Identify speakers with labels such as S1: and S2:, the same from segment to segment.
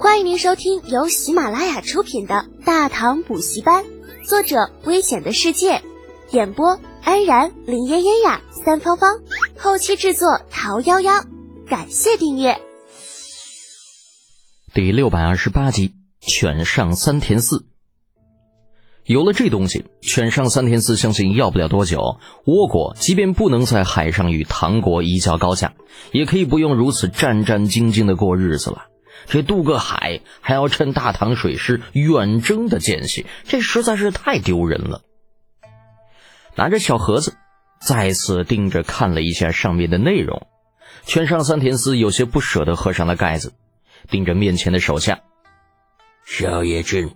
S1: 欢迎您收听由喜马拉雅出品的《大唐补习班》，作者：危险的世界，演播：安然、林嫣嫣呀、三芳芳，后期制作：桃夭夭。感谢订阅。
S2: 第六百二十八集，犬上三田寺。有了这东西，犬上三田寺相信要不了多久，倭国即便不能在海上与唐国一较高下，也可以不用如此战战兢兢的过日子了。这渡个海还要趁大唐水师远征的间隙，这实在是太丢人了。拿着小盒子，再次盯着看了一下上面的内容，犬上三田司有些不舍得合上了盖子，盯着面前的手下，
S3: 小野君，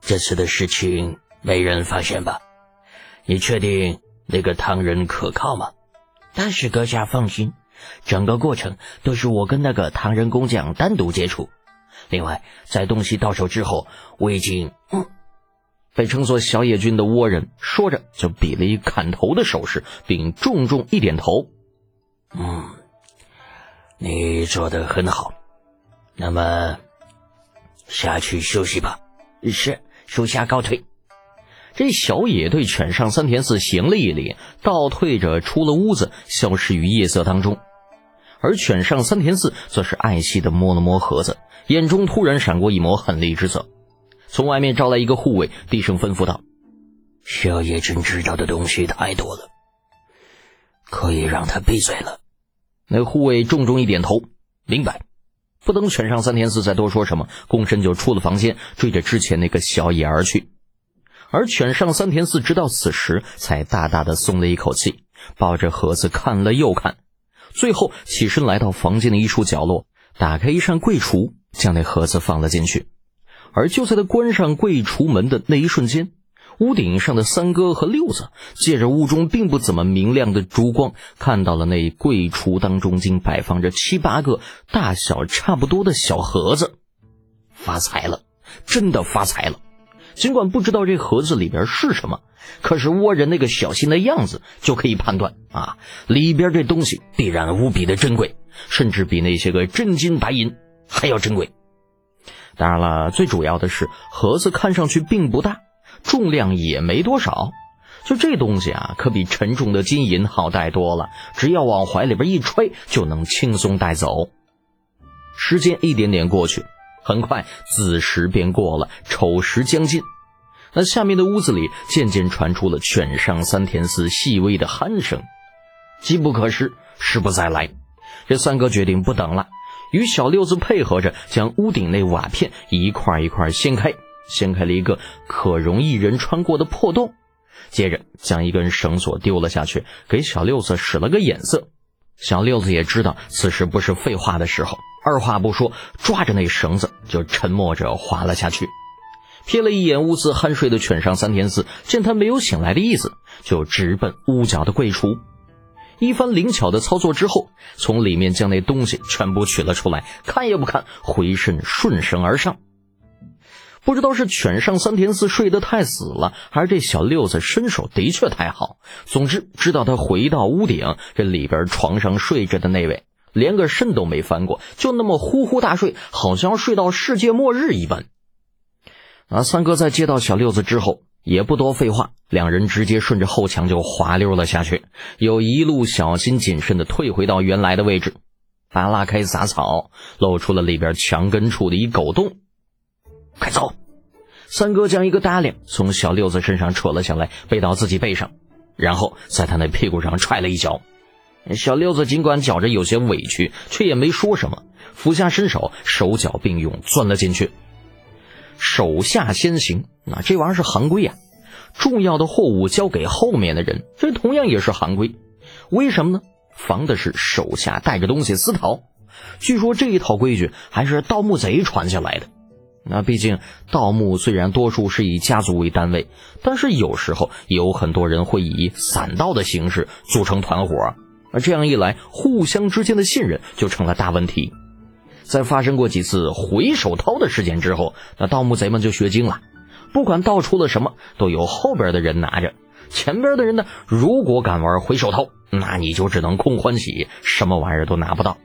S3: 这次的事情没人发现吧？你确定那个唐人可靠吗？
S4: 但是阁下放心。整个过程都是我跟那个唐人工匠单独接触。另外，在东西到手之后，我已经……嗯，
S2: 被称作小野君的倭人说着就比了一砍头的手势，并重重一点头。
S3: 嗯，你做的很好。那么，下去休息吧。
S4: 是，属下告退。
S2: 这小野对犬上三田寺行了一礼，倒退着出了屋子，消失于夜色当中。而犬上三田寺则是爱惜的摸了摸盒子，眼中突然闪过一抹狠厉之色，从外面招来一个护卫，低声吩咐道：“
S3: 小野君知道的东西太多了，可以让他闭嘴了。”
S2: 那护卫重重一点头，明白。不等犬上三田寺再多说什么，躬身就出了房间，追着之前那个小野而去。而犬上三田寺直到此时才大大的松了一口气，抱着盒子看了又看。最后起身来到房间的一处角落，打开一扇柜橱，将那盒子放了进去。而就在他关上柜橱门的那一瞬间，屋顶上的三哥和六子借着屋中并不怎么明亮的烛光，看到了那柜橱当中竟摆放着七八个大小差不多的小盒子。发财了，真的发财了！尽管不知道这盒子里边是什么。可是倭人那个小心的样子，就可以判断啊，里边这东西必然无比的珍贵，甚至比那些个真金白银还要珍贵。当然了，最主要的是盒子看上去并不大，重量也没多少。就这东西啊，可比沉重的金银好带多了，只要往怀里边一揣，就能轻松带走。时间一点点过去，很快子时便过了，丑时将近。那下面的屋子里渐渐传出了犬上三田寺细微的鼾声，机不可失，时不再来。这三哥决定不等了，与小六子配合着，将屋顶内瓦片一块一块掀开，掀开了一个可容一人穿过的破洞。接着将一根绳索丢了下去，给小六子使了个眼色。小六子也知道此时不是废话的时候，二话不说，抓着那绳子就沉默着滑了下去。瞥了一眼屋子酣睡的犬上三田寺，见他没有醒来的意思，就直奔屋角的柜橱。一番灵巧的操作之后，从里面将那东西全部取了出来，看也不看，回身顺绳而上。不知道是犬上三田寺睡得太死了，还是这小六子身手的确太好。总之，知道他回到屋顶，这里边床上睡着的那位，连个身都没翻过，就那么呼呼大睡，好像睡到世界末日一般。啊！三哥在接到小六子之后，也不多废话，两人直接顺着后墙就滑溜了下去，又一路小心谨慎的退回到原来的位置，把拉开杂草，露出了里边墙根处的一狗洞。快走！三哥将一个搭链从小六子身上扯了下来，背到自己背上，然后在他那屁股上踹了一脚。小六子尽管觉着有些委屈，却也没说什么，俯下身手，手脚并用钻了进去。手下先行，那这玩意儿是行规呀。重要的货物交给后面的人，这同样也是行规。为什么呢？防的是手下带着东西私逃。据说这一套规矩还是盗墓贼传下来的。那毕竟盗墓虽然多数是以家族为单位，但是有时候有很多人会以散盗的形式组成团伙，而这样一来，互相之间的信任就成了大问题。在发生过几次回手掏的事件之后，那盗墓贼们就学精了，不管盗出了什么，都有后边的人拿着。前边的人呢，如果敢玩回手掏，那你就只能空欢喜，什么玩意儿都拿不到。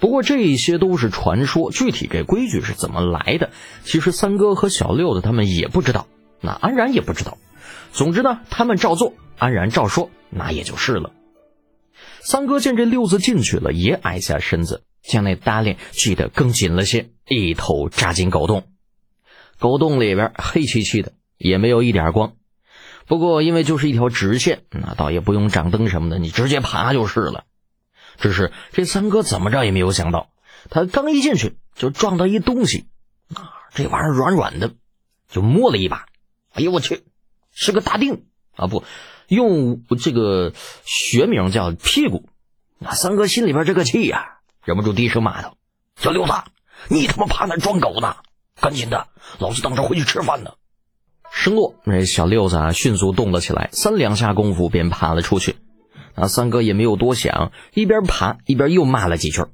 S2: 不过这些都是传说，具体这规矩是怎么来的，其实三哥和小六子他们也不知道，那安然也不知道。总之呢，他们照做，安然照说，那也就是了。三哥见这六子进去了，也矮下身子，将那搭链系得更紧了些，一头扎进狗洞。狗洞里边黑漆漆的，也没有一点光。不过因为就是一条直线，那倒也不用掌灯什么的，你直接爬就是了。只是这三哥怎么着也没有想到，他刚一进去就撞到一东西，啊，这玩意儿软软的，就摸了一把，哎呦我去，是个大腚啊！不用这个学名叫屁股。那三哥心里边这个气呀，忍不住低声骂道：“小六子，你他妈趴那装狗呢？赶紧的，老子等着回去吃饭呢！”声落，那小六子啊迅速动了起来，三两下功夫便爬了出去。那三哥也没有多想，一边爬一边又骂了几句。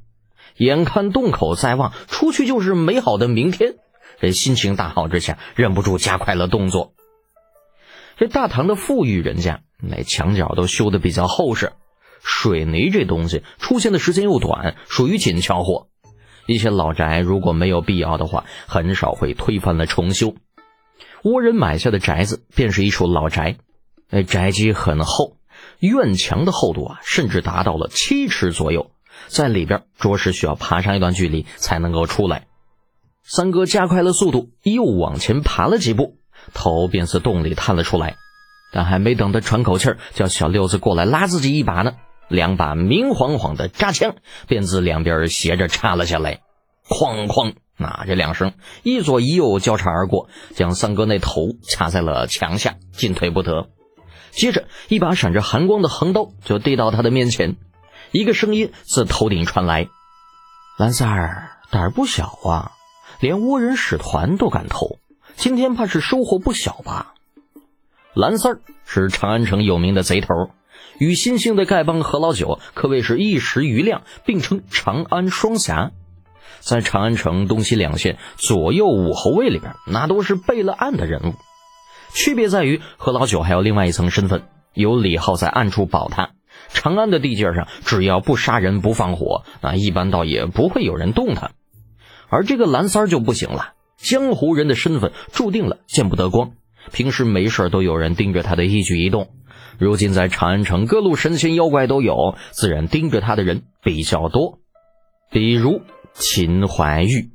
S2: 眼看洞口在望，出去就是美好的明天。这心情大好之下，忍不住加快了动作。这大唐的富裕人家，那墙角都修的比较厚实，水泥这东西出现的时间又短，属于紧俏货。一些老宅如果没有必要的话，很少会推翻了重修。倭人买下的宅子便是一处老宅，那宅基很厚。院墙的厚度啊，甚至达到了七尺左右，在里边着实需要爬上一段距离才能够出来。三哥加快了速度，又往前爬了几步，头便自洞里探了出来。但还没等他喘口气儿，叫小六子过来拉自己一把呢，两把明晃晃的扎枪便自两边斜着插了下来，哐哐，那这两声一左一右交叉而过，将三哥那头卡在了墙下，进退不得。接着，一把闪着寒光的横刀就递到他的面前，一个声音自头顶传来：“蓝三儿胆儿不小啊，连倭人使团都敢偷，今天怕是收获不小吧？”蓝三儿是长安城有名的贼头，与新兴的丐帮何老九可谓是一时瑜亮，并称长安双侠，在长安城东西两县左右五侯卫里边，那都是备了案的人物。区别在于，何老九还有另外一层身份，有李浩在暗处保他。长安的地界上，只要不杀人不放火，那一般倒也不会有人动他。而这个蓝三儿就不行了，江湖人的身份注定了见不得光，平时没事都有人盯着他的一举一动。如今在长安城，各路神仙妖怪都有，自然盯着他的人比较多，比如秦怀玉。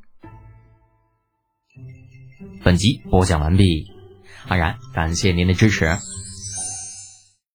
S5: 本集播讲完毕。安然，感谢您的支持。